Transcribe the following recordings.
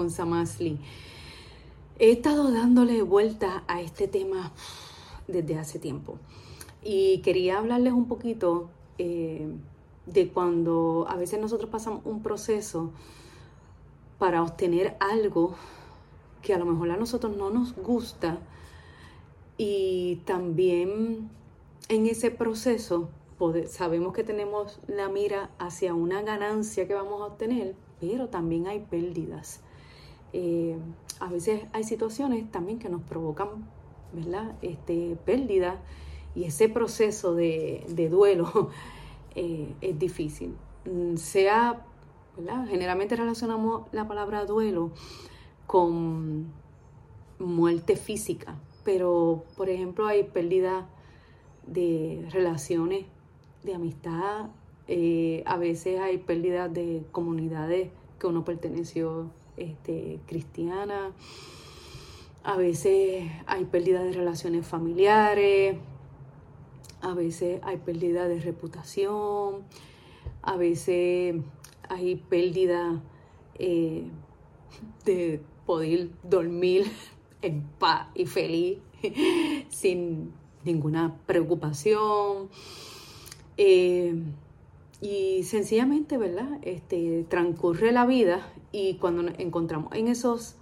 Con Samasli. He estado dándole vuelta a este tema desde hace tiempo y quería hablarles un poquito eh, de cuando a veces nosotros pasamos un proceso para obtener algo que a lo mejor a nosotros no nos gusta y también en ese proceso sabemos que tenemos la mira hacia una ganancia que vamos a obtener, pero también hay pérdidas. Eh, a veces hay situaciones también que nos provocan, ¿verdad? Este, pérdida y ese proceso de, duelo eh, es difícil. Mm, sea. Generalmente relacionamos la palabra duelo con muerte física, pero por ejemplo hay pérdida de relaciones, de amistad, eh, a veces hay pérdida de comunidades que uno perteneció este, cristiana. A veces hay pérdida de relaciones familiares, a veces hay pérdida de reputación, a veces hay pérdida eh, de poder dormir en paz y feliz, sin ninguna preocupación. Eh, y sencillamente, ¿verdad? Este, transcurre la vida y cuando nos encontramos en esos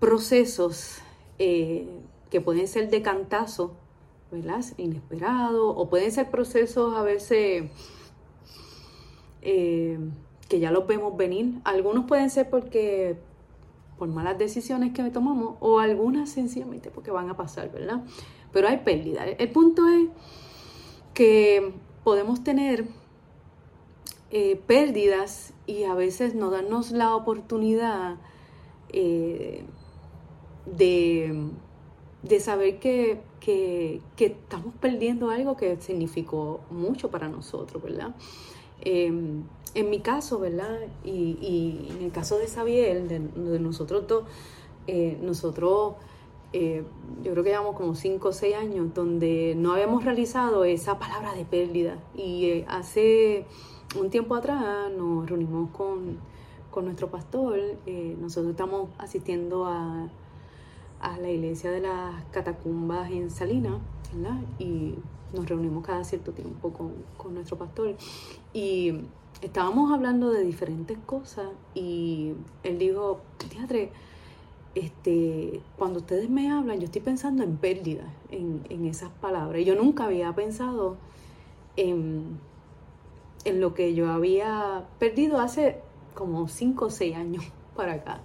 procesos eh, que pueden ser de cantazo, ¿verdad? Inesperado, o pueden ser procesos a veces eh, que ya los vemos venir. Algunos pueden ser porque por malas decisiones que tomamos, o algunas sencillamente porque van a pasar, ¿verdad? Pero hay pérdida. El punto es que podemos tener eh, pérdidas y a veces no darnos la oportunidad eh, de, saber que, estamos perdiendo algo que significó mucho para nosotros, ¿verdad? Em, en mi caso, ¿verdad? Y, en el caso de Xavier, de, nosotros dos, eh, nosotros, yo creo que llevamos como 5 o 6 años donde no habíamos realizado esa palabra de pérdida. Y hace un tiempo atrás nos reunimos con, nuestro pastor. Eh, nosotros estamos asistiendo a, la iglesia de las catacumbas en Salinas, ¿verdad? Y nos reunimos cada cierto tiempo con, nuestro pastor. Y estábamos hablando de diferentes cosas y él dijo, teatro, este, cuando ustedes me hablan, yo estoy pensando en pérdida, en, en esas palabras. Yo nunca había pensado en en lo que yo había perdido hace como 5 o 6 años para acá.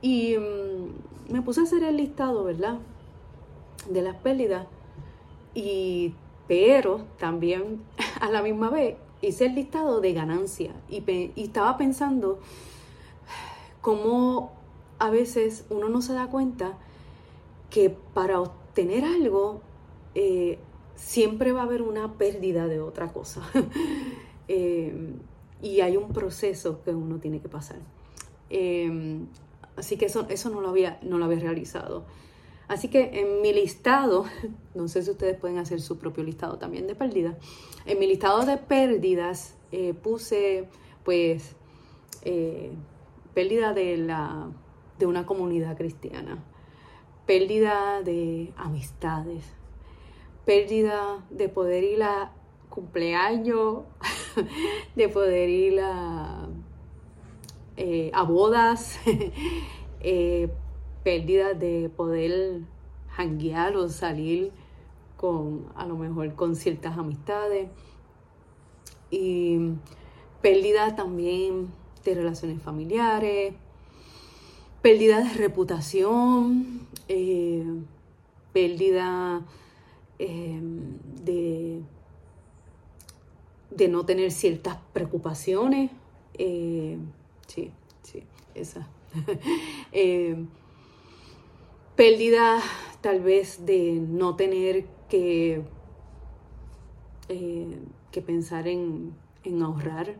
Y mm, me puse a hacer el listado, ¿verdad? De las pérdidas. Y, pero también a la misma vez hice el listado de ganancias. Y, estaba pensando cómo a veces uno no se da cuenta que para obtener algo eh, siempre va a haber una pérdida de otra cosa. Eh, y hay un proceso que uno tiene que pasar. Eh, así que eso, eso no, lo había, no lo había realizado. Así que en mi listado, no sé si ustedes pueden hacer su propio listado también de pérdidas, en mi listado de pérdidas eh, puse pues pérdida de, la, de una comunidad cristiana, pérdida de amistades, pérdida de poder ir a cumpleaños, de poder ir a, eh, bodas, eh, pérdidas de poder janguear o salir con a lo mejor con ciertas amistades. Y pérdida también de relaciones familiares, pérdida de reputación, eh, pérdida de de no tener ciertas preocupaciones. Eh, sí, sí, esa. Eh, pérdida tal vez de no tener que, eh, que pensar en, ahorrar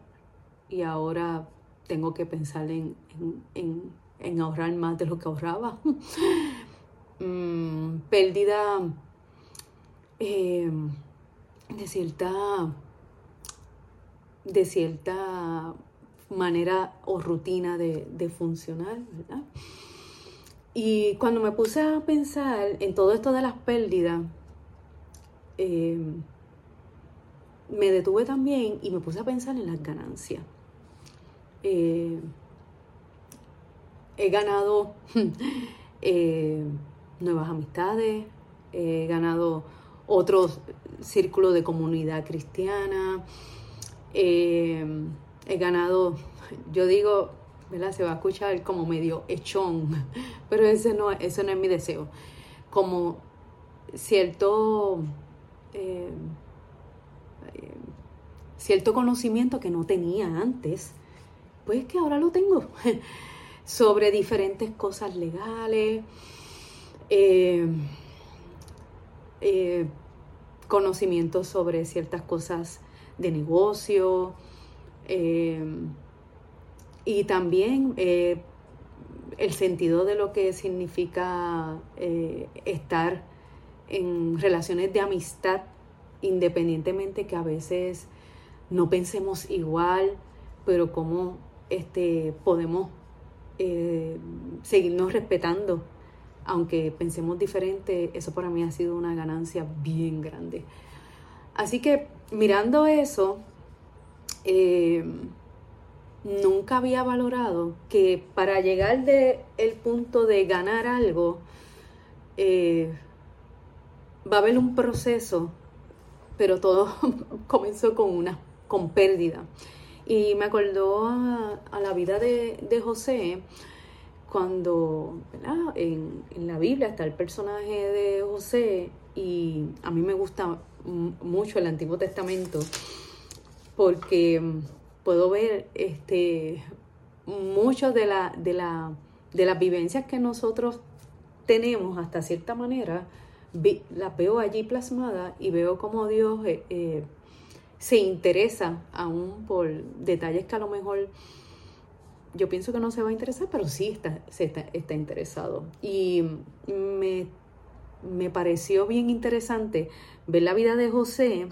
y ahora tengo que pensar en, ahorrar más de lo que ahorraba. Mm, pérdida de cierta de cierta manera o rutina de, funcionar, ¿verdad? Y cuando me puse a pensar en todo esto de las pérdidas, eh, me detuve también y me puse a pensar en las ganancias. Eh, he ganado eh, nuevas amistades, he ganado otros círculos de comunidad cristiana, eh, he ganado, yo digo. Se va a escuchar como medio echón, pero ese no, no es mi deseo. Como cierto, eh, cierto conocimiento que no tenía antes, pues que ahora lo tengo. sobre diferentes cosas legales, eh, eh, conocimientos sobre ciertas cosas de negocio eh, y también el sentido de lo que significa estar en relaciones de amistad independientemente que a veces no pensemos igual, pero cómo este, podemos eh, seguirnos respetando, aunque pensemos diferente, eso para mí ha sido una ganancia bien grande. Así que mirando eso, eh, nunca había valorado que para llegar del el punto de ganar algo, eh, va a haber un proceso, pero todo comenzó con una con pérdida. Y me acordó a, la vida de, José cuando en, la Biblia está el personaje de José y a mí me gusta mucho el Antiguo Testamento porque puedo ver este muchas de, la, de, la, de las vivencias que nosotros tenemos hasta cierta manera, las veo allí plasmadas y veo como Dios eh, eh, se interesa aún por detalles que a lo mejor yo pienso que no se va a interesar, pero sí está, está, interesado. Y me, pareció bien interesante ver la vida de José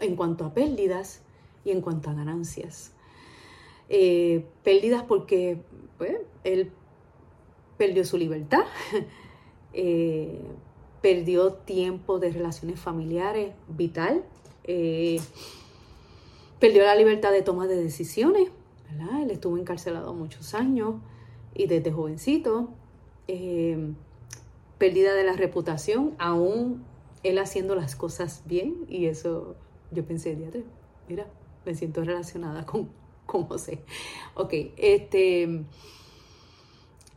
en cuanto a pérdidas y en cuanto a ganancias. Eh, pérdidas porque pues, él perdió su libertad, eh, perdió tiempo de relaciones familiares vital, eh, perdió la libertad de toma de decisiones. Él estuvo encarcelado muchos años y desde jovencito, pérdida de la reputación, aún él haciendo las cosas bien y eso yo pensé, mira, me siento relacionada con, con José. Ok, este,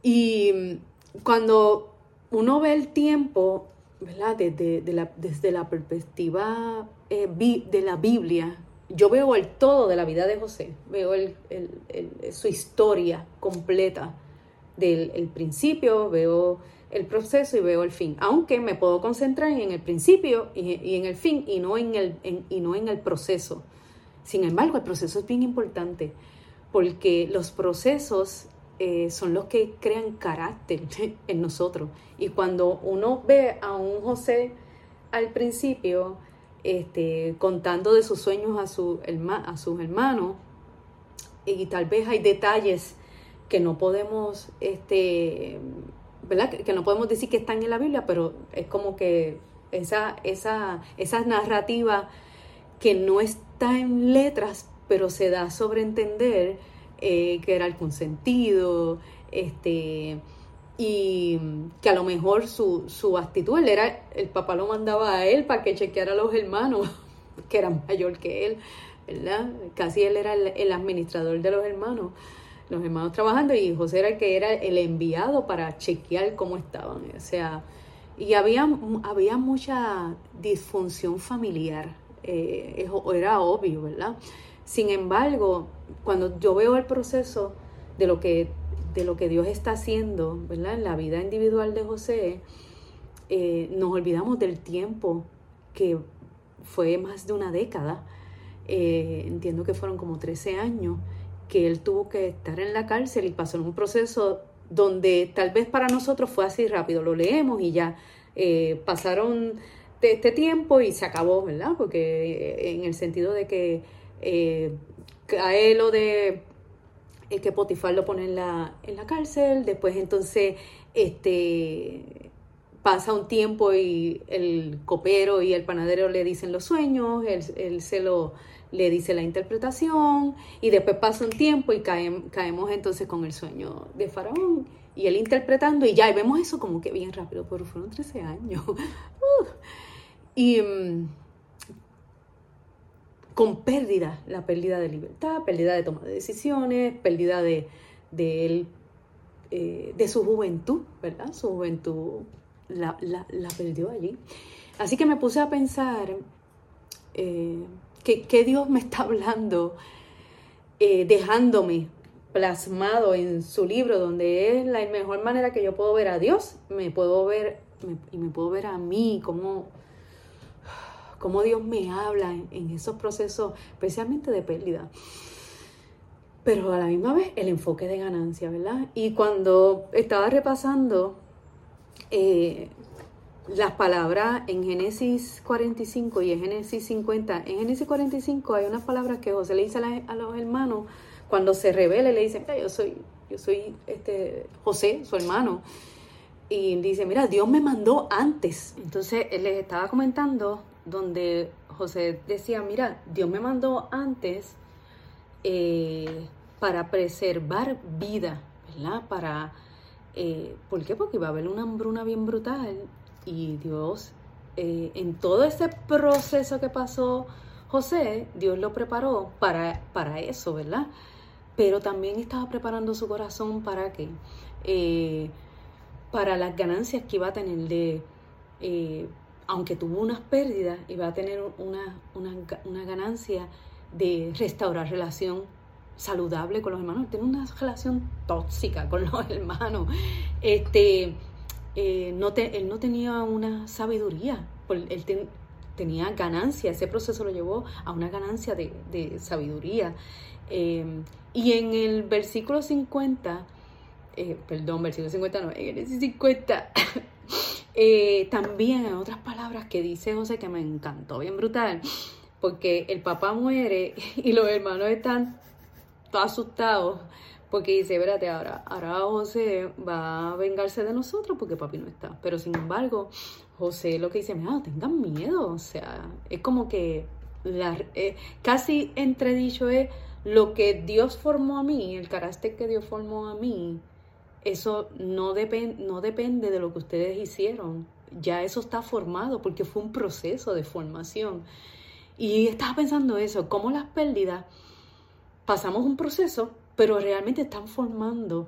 y cuando uno ve el tiempo, ¿verdad? Desde, la, desde la perspectiva eh, de la Biblia, yo veo el todo de la vida de José, veo su historia completa del principio, veo el proceso y veo el fin, aunque me puedo concentrar en el principio y, en el fin y no en el, y no en el proceso. Sin embargo, el proceso es bien importante porque los procesos eh, son los que crean carácter en nosotros. Y cuando uno ve a un José al principio, este, contando de sus sueños a, su, a sus hermanos, y tal vez hay detalles que no podemos, este, ¿verdad? Que, no podemos decir que están en la Biblia, pero es como que esa, esa, esa narrativa que no está en letras, pero se da a sobreentender eh, que era el consentido, este, y que a lo mejor su, su actitud, era, el papá lo mandaba a él para que chequeara a los hermanos, que eran mayor que él, ¿verdad? Casi él era el, administrador de los hermanos, los hermanos trabajando, y José era el que era el enviado para chequear cómo estaban, o sea, y había, había mucha disfunción familiar, eh, era obvio, ¿verdad? Sin embargo, cuando yo veo el proceso de lo que de lo que Dios está haciendo ¿verdad? en la vida individual de José, eh, nos olvidamos del tiempo que fue más de una década, eh, entiendo que fueron como 13 años, que él tuvo que estar en la cárcel y pasó en un proceso donde tal vez para nosotros fue así rápido, lo leemos y ya eh, pasaron este tiempo y se acabó, ¿verdad? Porque en el sentido de que cae lo de el que Potifar lo pone en la, en la cárcel, después entonces este, pasa un tiempo y el copero y el panadero le dicen los sueños, él, se lo le dice la interpretación y después pasa un tiempo y caemos entonces con el sueño de Faraón y él interpretando y ya, vemos eso como que bien rápido, pero fueron 13 años. y mm, con pérdida, la pérdida de libertad, pérdida de toma de decisiones, pérdida de, de, eh, de su juventud, ¿verdad? Su juventud la, perdió allí. Así que me puse a pensar eh, que, Dios me está hablando, eh, dejándome plasmado en su libro, donde es la mejor manera que yo puedo ver a Dios, me puedo ver y me puedo ver a mí, como cómo Dios me habla en, esos procesos, especialmente de pérdida. Pero a la misma vez el enfoque de ganancia, ¿verdad? Y cuando estaba repasando eh, las palabras en Génesis 45 y en Génesis 50, en Génesis 45 hay unas palabras que José le dice a, los hermanos cuando se revela, le dice, mira, yo soy, yo soy este, José, su hermano. Y dice, mira, Dios me mandó antes. Entonces él les estaba comentando donde José decía, mira, Dios me mandó antes eh, para preservar vida, ¿verdad? Para, eh, ¿por qué? Porque iba a haber una hambruna bien brutal y Dios, eh, en todo ese proceso que pasó José, Dios lo preparó para, para eso, ¿verdad? Pero también estaba preparando su corazón para qué? para las ganancias que iba a tener de aunque tuvo unas pérdidas, iba a tener una, ganancia de restaurar relación saludable con los hermanos. Tiene una relación tóxica con los hermanos. Este, eh, él no tenía una sabiduría, él tenía ganancia, ese proceso lo llevó a una ganancia de, sabiduría. Eh, y en el versículo 50, eh, perdón, versículo 50 no, en el 50 eh, también en otras palabras que dice José que me encantó, bien brutal, porque el papá muere y los hermanos están todos asustados porque dice, espérate, ahora, ahora José va a vengarse de nosotros porque papi no está. Pero sin embargo, José lo que dice, no, tengan miedo, o sea, es como que la, eh, casi entredicho es lo que Dios formó a mí, el carácter que Dios formó a mí, eso no, no depende de lo que ustedes hicieron. Ya eso está formado porque fue un proceso de formación. Y estaba pensando eso, cómo las pérdidas pasamos un proceso, pero realmente están formando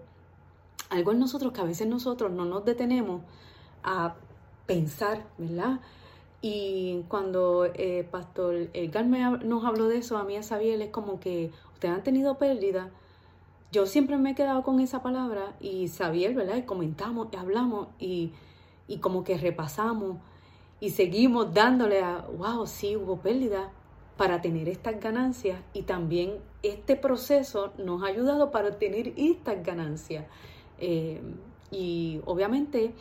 algo en nosotros que a veces nosotros no nos detenemos a pensar, ¿verdad? Y cuando eh, Pastor Edgar nos habló de eso, a mí a Sabiel es como que ustedes han tenido pérdida, yo siempre me he quedado con esa palabra y Xavier, ¿verdad? Y comentamos, y hablamos y, como que repasamos y seguimos dándole a, wow, sí, hubo pérdida para tener estas ganancias y también este proceso nos ha ayudado para obtener estas ganancias. Eh, y obviamente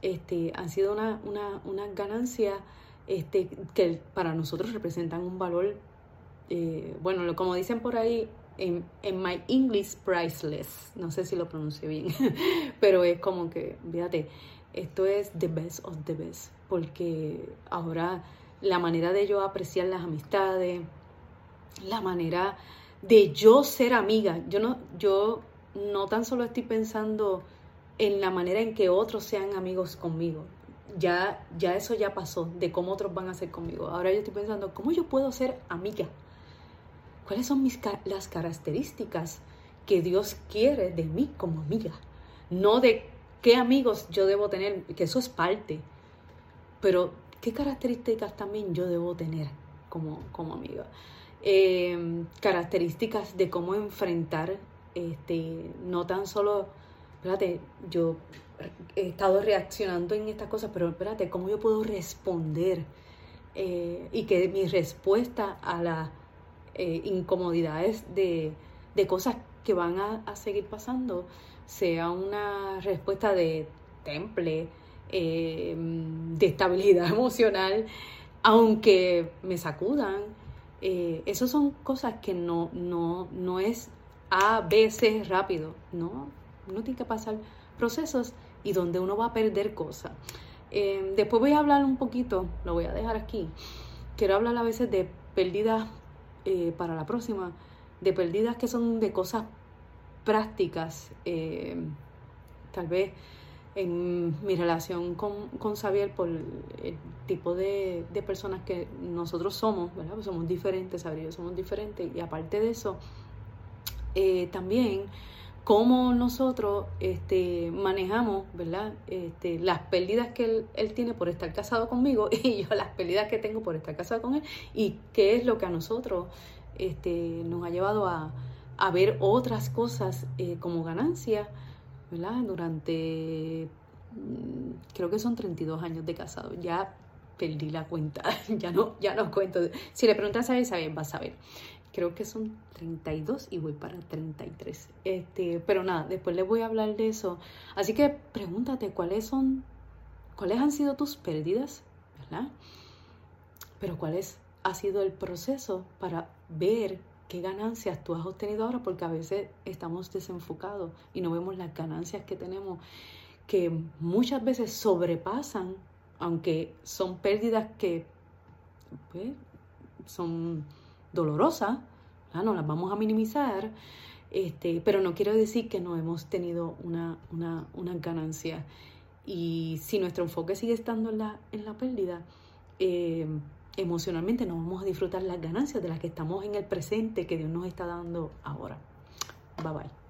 este, han sido unas una, ganancias este, que para nosotros representan un valor, eh, bueno, como dicen por ahí, en, My English Priceless. No sé si lo pronuncio bien, pero es como que, fíjate, esto es the best of the best, porque ahora la manera de yo apreciar las amistades, la manera de yo ser amiga, yo no, yo no tan solo estoy pensando en la manera en que otros sean amigos conmigo. Ya, ya eso ya pasó, de cómo otros van a ser conmigo. Ahora yo estoy pensando, ¿cómo yo puedo ser amiga ¿Cuáles son mis, las características que Dios quiere de mí como amiga? No de qué amigos yo debo tener, que eso es parte, pero qué características también yo debo tener como, como amiga. Em, características de cómo enfrentar, este, no tan solo, espérate, yo he estado reaccionando en estas cosas, pero espérate, cómo yo puedo responder eh, y que mi respuesta a la eh, incomodidades de, cosas que van a, seguir pasando, sea una respuesta de temple, eh, de estabilidad emocional, aunque me sacudan, Eh, esas son cosas que no, no, no es A, C rápido, ¿no? Uno tiene que pasar procesos y donde uno va a perder cosas. Eh, después voy a hablar un poquito, lo voy a dejar aquí. Quiero hablar a veces de pérdidas eh, para la próxima, de pérdidas que son de cosas prácticas. Eh, tal vez en mi relación con, con Xavier por el tipo de, personas que nosotros somos, ¿verdad? Pues somos diferentes, Xavier yo somos diferentes. Y aparte de eso, también cómo nosotros este, manejamos ¿verdad? Este, las pérdidas que él, tiene por estar casado conmigo y yo las pérdidas que tengo por estar casado con él y qué es lo que a nosotros este, nos ha llevado a, ver otras cosas eh, como ganancia durante mm, creo que son 32 años de casado ya perdí la cuenta ya no ya no cuento si le preguntas a él sabe, va a saber creo que son 32 y voy para 33. Este, pero nada, después les voy a hablar de eso. Así que pregúntate cuáles son, cuáles han sido tus pérdidas, ¿verdad? Pero cuál es, ha sido el proceso para ver qué ganancias tú has obtenido ahora, porque a veces estamos desenfocados y no vemos las ganancias que tenemos, que muchas veces sobrepasan, aunque son pérdidas que pues, son dolorosas, no las vamos a minimizar, este, pero no quiero decir que no hemos tenido una, una, ganancia. Y si nuestro enfoque sigue estando en la, en la pérdida, eh, emocionalmente no vamos a disfrutar las ganancias de las que estamos en el presente que Dios nos está dando ahora. Bye bye.